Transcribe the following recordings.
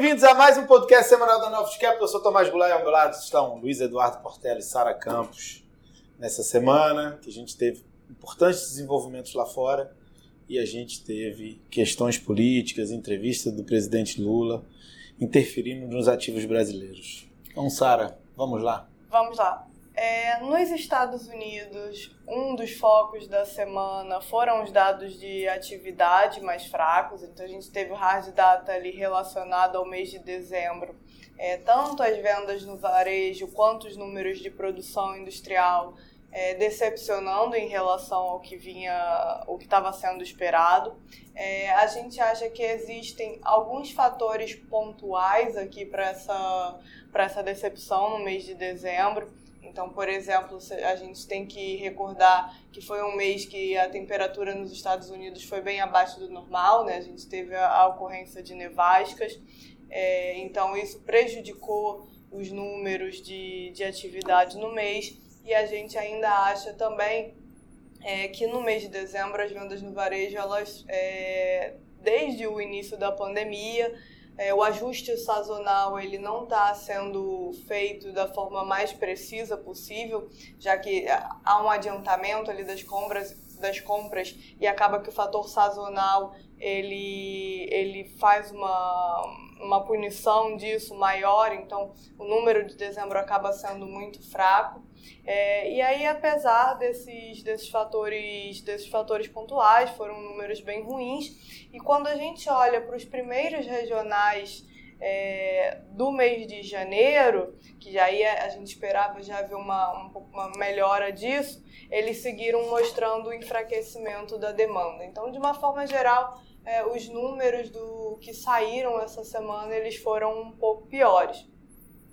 bem-vindos a mais um podcast semanal da Novos Capital. Eu sou Tomás Goulart e ao meu lado estão Luiz Eduardo Portela e Sara Campos. Nessa semana que a gente teve importantes desenvolvimentos lá fora e a gente teve questões políticas, entrevista do presidente Lula interferindo nos ativos brasileiros. Então, Sara, vamos lá. Vamos lá. É, nos Estados Unidos, um dos focos da semana foram os dados de atividade mais fracos, então a gente teve o hard data ali relacionado ao mês de dezembro, é, tanto as vendas no varejo quanto os números de produção industrial é, decepcionando em relação ao que vinha, o que estava sendo esperado. É, a gente acha que existem alguns fatores pontuais aqui para essa, essa decepção no mês de dezembro. Então, por exemplo, a gente tem que recordar que foi um mês que a temperatura nos Estados Unidos foi bem abaixo do normal, né? A gente teve a, ocorrência de nevascas, é, então isso prejudicou os números de, de atividade no mês. E a gente ainda acha também é, que no mês de dezembro as vendas no varejo, elas, é, desde o início da pandemia, é, o ajuste sazonal ele não está sendo feito da forma mais precisa possível, já que há um adiantamento ali das compras, das compras e acaba que o fator sazonal ele, ele faz uma, uma punição disso maior, então o número de dezembro acaba sendo muito fraco. É, e aí, apesar desses, desses, fatores, desses fatores pontuais, foram números bem ruins. E quando a gente olha para os primeiros regionais é, do mês de janeiro, que já ia, a gente esperava já ver uma, uma melhora disso, eles seguiram mostrando o enfraquecimento da demanda. Então, de uma forma geral, é, os números do que saíram essa semana eles foram um pouco piores.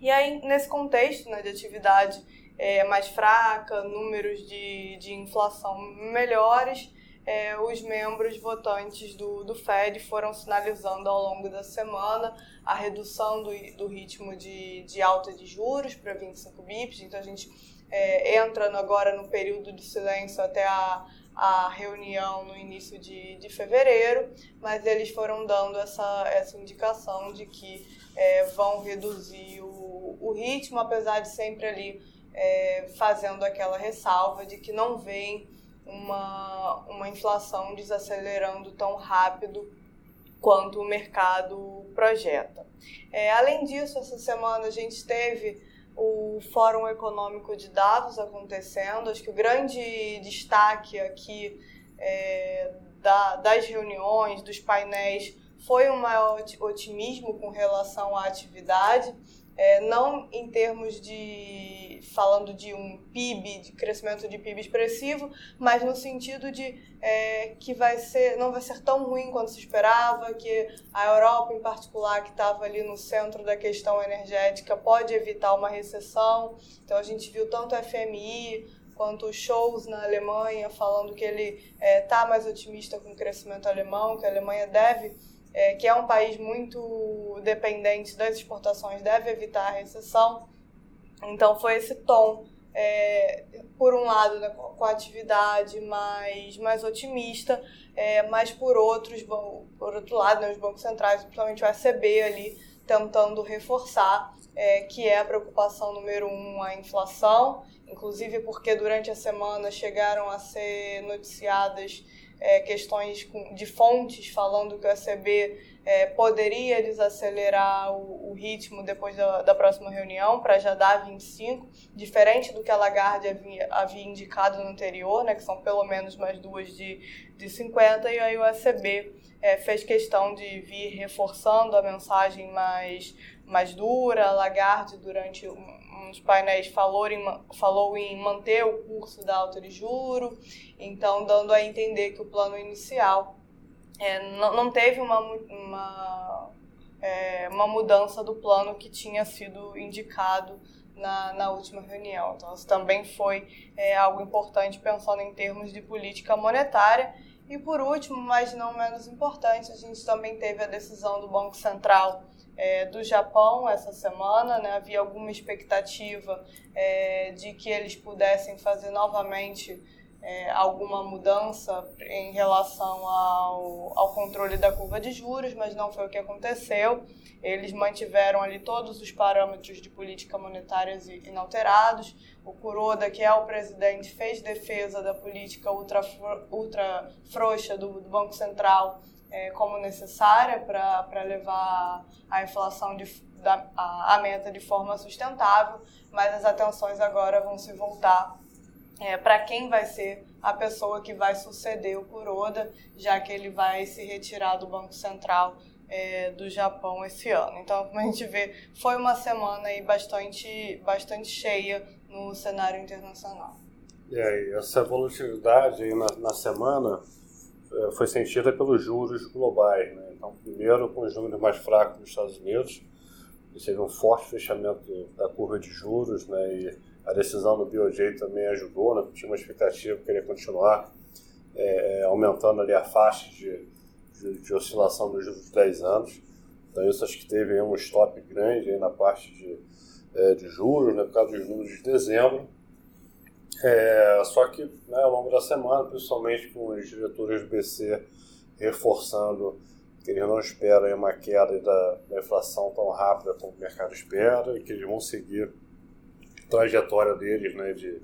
E aí, nesse contexto né, de atividade é, mais fraca, números de, de inflação melhores, é, os membros votantes do, do Fed foram sinalizando ao longo da semana a redução do, do ritmo de, de alta de juros para 25 bips. Então, a gente é, entrando agora no período de silêncio até a, a reunião no início de, de fevereiro, mas eles foram dando essa, essa indicação de que é, vão reduzir o, o ritmo, apesar de sempre ali é, fazendo aquela ressalva de que não vem uma, uma inflação desacelerando tão rápido quanto o mercado projeta. É, além disso, essa semana a gente teve o Fórum Econômico de Davos acontecendo. Acho que o grande destaque aqui é, da, das reuniões, dos painéis, foi um maior otimismo com relação à atividade é, não em termos de falando de um PIB, de crescimento de PIB expressivo, mas no sentido de é, que vai ser, não vai ser tão ruim quanto se esperava, que a Europa em particular, que estava ali no centro da questão energética, pode evitar uma recessão. Então a gente viu tanto o FMI quanto shows na Alemanha falando que ele está é, mais otimista com o crescimento alemão, que a Alemanha deve é, que é um país muito dependente das exportações, deve evitar a recessão. Então foi esse tom, é, por um lado, né, com a atividade mais, mais otimista, é, mas por outros, por outro lado, né, os bancos centrais, principalmente o ECB ali, tentando reforçar é, que é a preocupação número um a inflação, inclusive porque durante a semana chegaram a ser noticiadas é, questões de fontes falando que o ECB é, poderia desacelerar o, o, ritmo depois da, da próxima reunião para já dar 25, diferente do que a Lagarde havia, havia, indicado no anterior, né, que são pelo menos mais duas de, de 50, e aí o ECB é, fez questão de vir reforçando a mensagem mais, mais dura, Lagarde durante nos painéis falou em, falou em manter o curso da alta de juro, então dando a entender que o plano inicial é, não, não teve uma, uma, é, uma mudança do plano que tinha sido indicado na, na última reunião. Então, isso também foi é, algo importante pensando em termos de política monetária. E por último, mas não menos importante, a gente também teve a decisão do Banco Central é, do Japão essa semana, né? havia alguma expectativa é, de que eles pudessem fazer novamente é, alguma mudança em relação ao, ao controle da curva de juros, mas não foi o que aconteceu. Eles mantiveram ali todos os parâmetros de política monetária inalterados. O Kuroda, que é o presidente, fez defesa da política ultra, ultra frouxa do, do Banco Central é, como necessária para levar a inflação de, da, a, a meta de forma sustentável, mas as atenções agora vão se voltar é, para quem vai ser a pessoa que vai suceder o Kuroda, já que ele vai se retirar do Banco Central é, do Japão esse ano. Então, como a gente vê, foi uma semana aí bastante, bastante cheia no cenário internacional. E aí, essa volatilidade aí na, na semana foi sentida pelos juros globais. Né? Então, primeiro, com os números mais fracos nos Estados Unidos, teve um forte fechamento da curva de juros, né? e a decisão do BOJ também ajudou, né? tinha uma expectativa que queria continuar é, aumentando ali a faixa de, de, de, oscilação dos juros de 10 anos. Então, isso acho que teve um stop grande na parte de, é, de juros, né? por causa dos números de dezembro. É, só que né, ao longo da semana, principalmente com os diretores do BC reforçando que eles não esperam uma queda da, da, inflação tão rápida como o mercado espera e que eles vão seguir a trajetória deles né, de,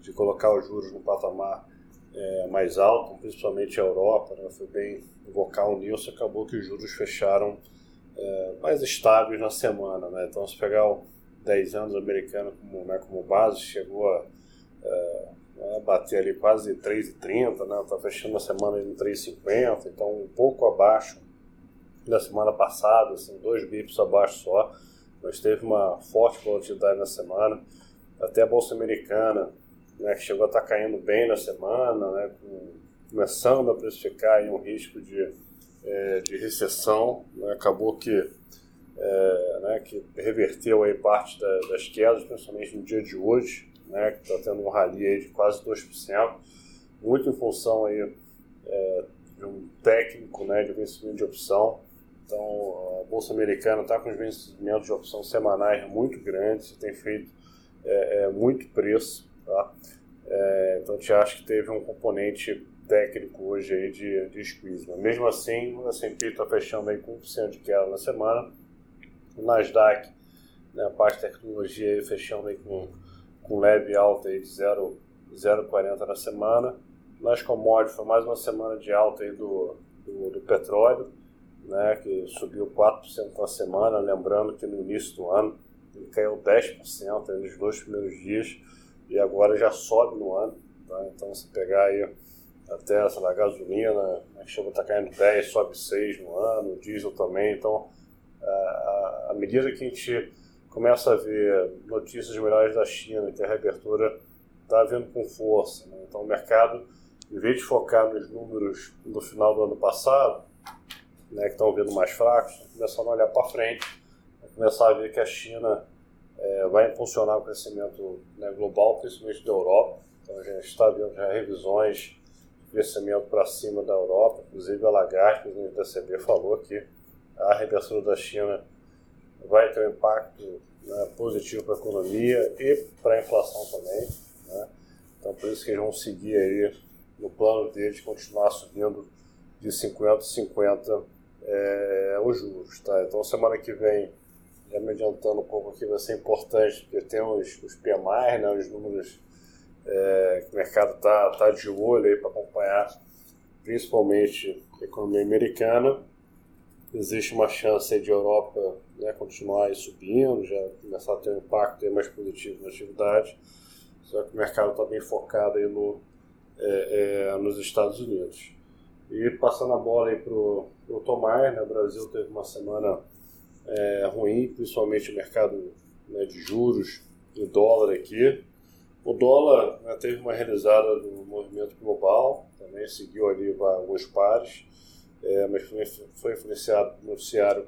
de colocar os juros no patamar é, mais alto, principalmente a Europa, né, foi bem vocal nisso, acabou que os juros fecharam é, mais estáveis na semana. Né? Então, se pegar o 10 anos americano como, né, como base, chegou a é, né, bater ali quase 3,30, né? Está fechando a semana em 3,50, então um pouco abaixo da semana passada, assim, dois bips abaixo só, mas teve uma forte volatilidade na semana. Até a Bolsa Americana, né, que chegou a estar tá caindo bem na semana, né, com, começando a precificar em um risco de, é, de recessão, né, acabou que, é, né, que reverteu aí parte da, das quedas, principalmente no dia de hoje, né, que está tendo um rally aí de quase 2%, muito em função aí, é, de um técnico né, de vencimento de opção. Então, a Bolsa Americana está com os vencimentos de opção semanais muito grandes, tem feito é, é, muito preço. Tá? É, então, a gente acha que teve um componente técnico hoje aí de, de squeeze. Mas mesmo assim, o S&P está fechando aí com 1% de queda na semana. O Nasdaq, né, a parte de tecnologia, aí, fechando aí com com leve alta aí de 0,40 na semana. Nas commodities foi mais uma semana de alta aí do, do, do petróleo, né, que subiu 4% na semana, lembrando que no início do ano ele caiu 10% nos dois primeiros dias e agora já sobe no ano. Tá? Então se pegar aí até sei lá, gasolina, a chama está caindo 10, sobe 6 no ano, o diesel também, então à medida que a gente começa a ver notícias melhores da China, que a reabertura está vindo com força. Né? Então o mercado, em vez de focar nos números do final do ano passado, né, que estão vindo mais fracos, está começando a olhar para frente, começar a ver que a China é, vai impulsionar o crescimento né, global, principalmente da Europa. Então a gente está vendo já revisões de crescimento para cima da Europa, inclusive a Lagarde, presidente da CB, falou que a reabertura da China vai ter um impacto né, positivo para a economia e para a inflação também. Né? Então, por isso que eles vão seguir aí no plano deles continuar subindo de 50 a 50 é, os juros. Tá? Então, semana que vem, já me adiantando um pouco aqui, vai ser importante, porque tem os, os PMI, né, os números é, que o mercado está tá de olho para acompanhar, principalmente a economia americana. Existe uma chance de Europa né, continuar subindo, já começar a ter um impacto mais positivo na atividade. Só que o mercado está bem focado aí no, é, é, nos Estados Unidos. E passando a bola para o Tomar, né, o Brasil teve uma semana é, ruim, principalmente o mercado né, de juros e dólar aqui. O dólar né, teve uma realizada do movimento global, também seguiu ali alguns pares, é, mas foi, foi influenciado no noticiário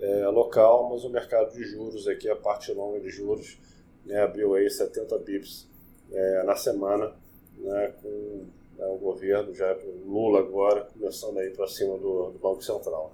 é, local, mas o mercado de juros aqui, a parte longa de juros, né, abriu aí 70 bips é, na semana, né, com né, o governo, já Lula agora, começando aí para cima do, do, Banco Central.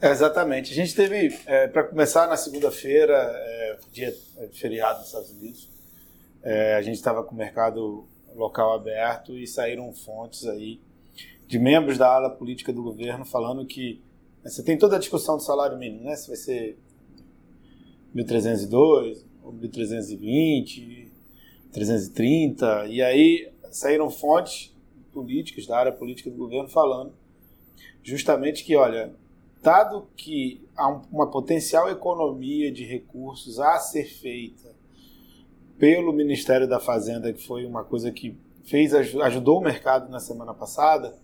É, exatamente. A gente teve, é, para começar na segunda-feira, é, dia de feriado nos Estados Unidos, é, a gente estava com o mercado local aberto e saíram fontes aí de membros da ala política do governo falando que você tem toda a discussão do salário mínimo, né? Se vai ser 1.302 ou 1.320, 330, e aí saíram fontes políticas da área política do governo falando justamente que, olha, dado que há uma potencial economia de recursos a ser feita pelo Ministério da Fazenda, que foi uma coisa que fez ajudou o mercado na semana passada,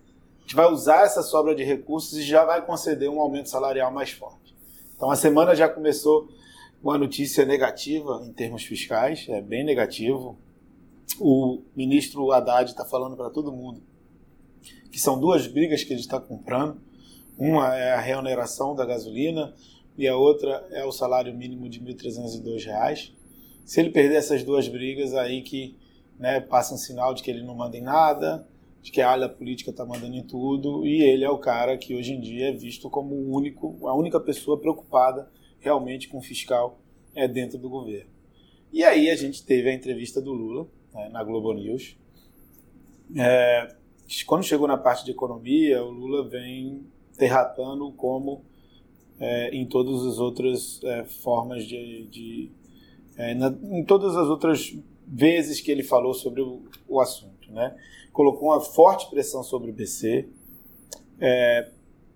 gente vai usar essa sobra de recursos e já vai conceder um aumento salarial mais forte. Então a semana já começou uma notícia negativa em termos fiscais, é bem negativo. O ministro Haddad está falando para todo mundo que são duas brigas que ele está comprando. Uma é a reoneração da gasolina e a outra é o salário mínimo de R$ 1.302. Se ele perder essas duas brigas, aí que né, passa um sinal de que ele não manda em nada, de que a área política está mandando em tudo, e ele é o cara que hoje em dia é visto como o único, a única pessoa preocupada realmente com o fiscal é, dentro do governo. E aí a gente teve a entrevista do Lula né, na Globo News. É, quando chegou na parte de economia, o Lula vem derratando como é, em todas as outras é, formas de, de é, na, em todas as outras vezes que ele falou sobre o, o assunto, né? Colocou uma forte pressão sobre o BC, é,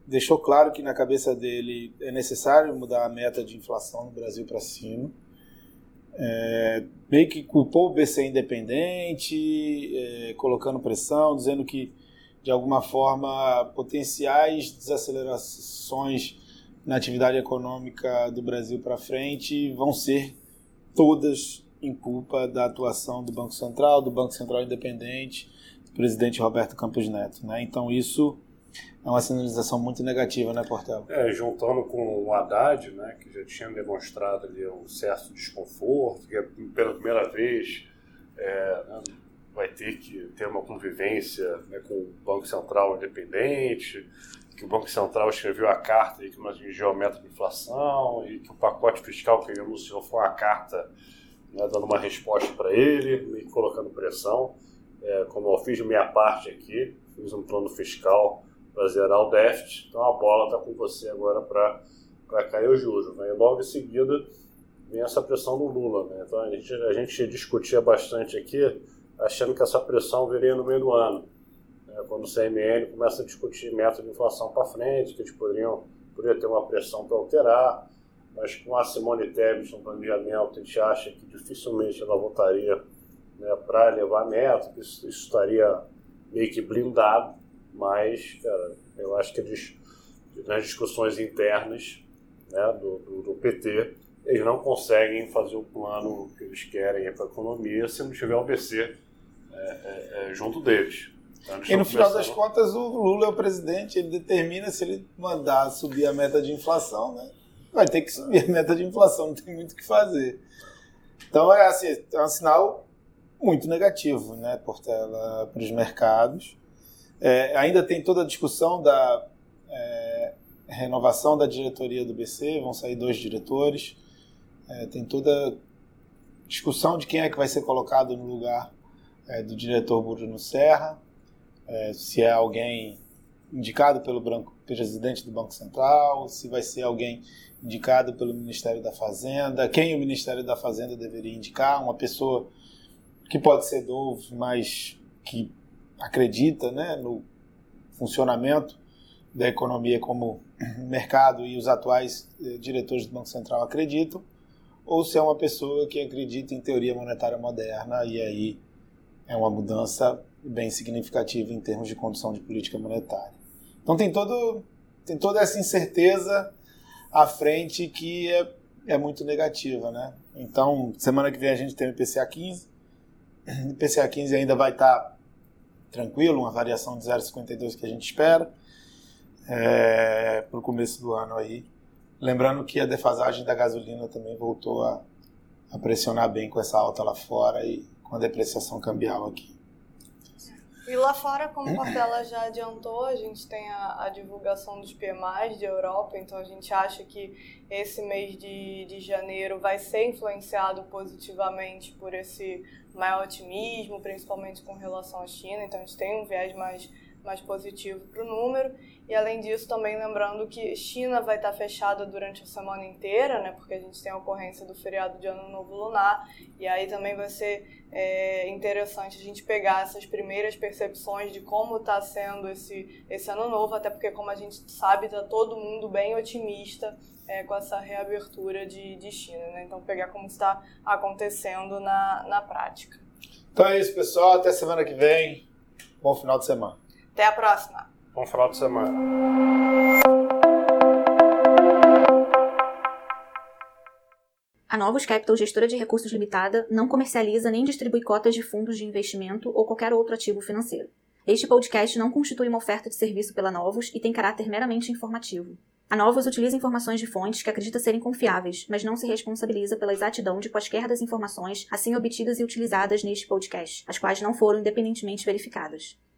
deixou claro que na cabeça dele é necessário mudar a meta de inflação no Brasil para cima. É, meio que culpou o BC independente, é, colocando pressão, dizendo que de alguma forma potenciais desacelerações na atividade econômica do Brasil para frente vão ser todas em culpa da atuação do Banco Central, do Banco Central Independente, do presidente Roberto Campos Neto. Né? Então isso é uma sinalização muito negativa, né, Portela? É, juntando com o Haddad, né, que já tinha demonstrado ali um certo desconforto, que é pela primeira vez é, né, vai ter que ter uma convivência né, com o Banco Central independente, que o Banco Central escreveu a carta e que não atingiu a meta de inflação e que o pacote fiscal que ele anunciou foi uma carta né, dando uma resposta para ele, e colocando pressão. É, como eu fiz minha parte aqui, fiz um plano fiscal para zerar o déficit. Então a bola está com você agora para cair o juros. Né? E logo em seguida vem essa pressão do Lula. Né? Então a gente, a gente discutia bastante aqui, achando que essa pressão viria no meio do ano. Né? Quando o CMN começa a discutir meta de inflação para frente, que eles poderiam poderia ter uma pressão para alterar, mas com a Simone Tebet no planejamento, a gente acha que dificilmente ela voltaria né, para levar a meta, que isso, isso estaria meio que blindado. Mas, cara, eu acho que eles, nas discussões internas né, do, do, do PT, eles não conseguem fazer o plano que eles querem para a economia se não tiver o BC é, é, é, junto deles. Então, e no final das contas, o Lula é o presidente, ele determina se ele mandar subir a meta de inflação, né? Vai ter que subir a meta de inflação, não tem muito o que fazer. Então, é assim, é um sinal muito negativo, né, Portela, para os mercados. É, ainda tem toda a discussão da é, renovação da diretoria do BC, vão sair dois diretores. É, tem toda a discussão de quem é que vai ser colocado no lugar é, do diretor Bruno Serra, é, se é alguém indicado pelo presidente do Banco Central, se vai ser alguém indicado pelo Ministério da Fazenda, quem o Ministério da Fazenda deveria indicar, uma pessoa que pode ser novo, mas que acredita né, no funcionamento da economia como mercado e os atuais eh, diretores do Banco Central acreditam, ou se é uma pessoa que acredita em teoria monetária moderna e aí é uma mudança bem significativa em termos de condução de política monetária. Então tem todo tem toda essa incerteza à frente que é, é muito negativa, né? Então semana que vem a gente tem o IPCA 15, o IPCA 15 ainda vai estar tá tranquilo, uma variação de 0,52 que a gente espera é, para o começo do ano aí. Lembrando que a defasagem da gasolina também voltou a, a pressionar bem com essa alta lá fora e com a depreciação cambial aqui. E lá fora, como a Portela já adiantou, a gente tem a, a, divulgação dos PMIs de Europa, então a gente acha que esse mês de, de janeiro vai ser influenciado positivamente por esse maior otimismo, principalmente com relação à China, então a gente tem um viés mais, mais positivo para o número. E além disso, também lembrando que China vai estar fechada durante a semana inteira, né? Porque a gente tem a ocorrência do feriado de Ano Novo Lunar. E aí também vai ser é, interessante a gente pegar essas primeiras percepções de como está sendo esse, esse Ano Novo, até porque, como a gente sabe, está todo mundo bem otimista é, com essa reabertura de, de China, né? Então, pegar como está acontecendo na, na prática. Então é isso, pessoal. Até semana que vem. Bom final de semana. Até a próxima. Bom final de semana. A Novos Capital, gestora de recursos limitada, não comercializa nem distribui cotas de fundos de investimento ou qualquer outro ativo financeiro. Este podcast não constitui uma oferta de serviço pela Novos e tem caráter meramente informativo. A Novos utiliza informações de fontes que acredita serem confiáveis, mas não se responsabiliza pela exatidão de quaisquer das informações assim obtidas e utilizadas neste podcast, as quais não foram independentemente verificadas.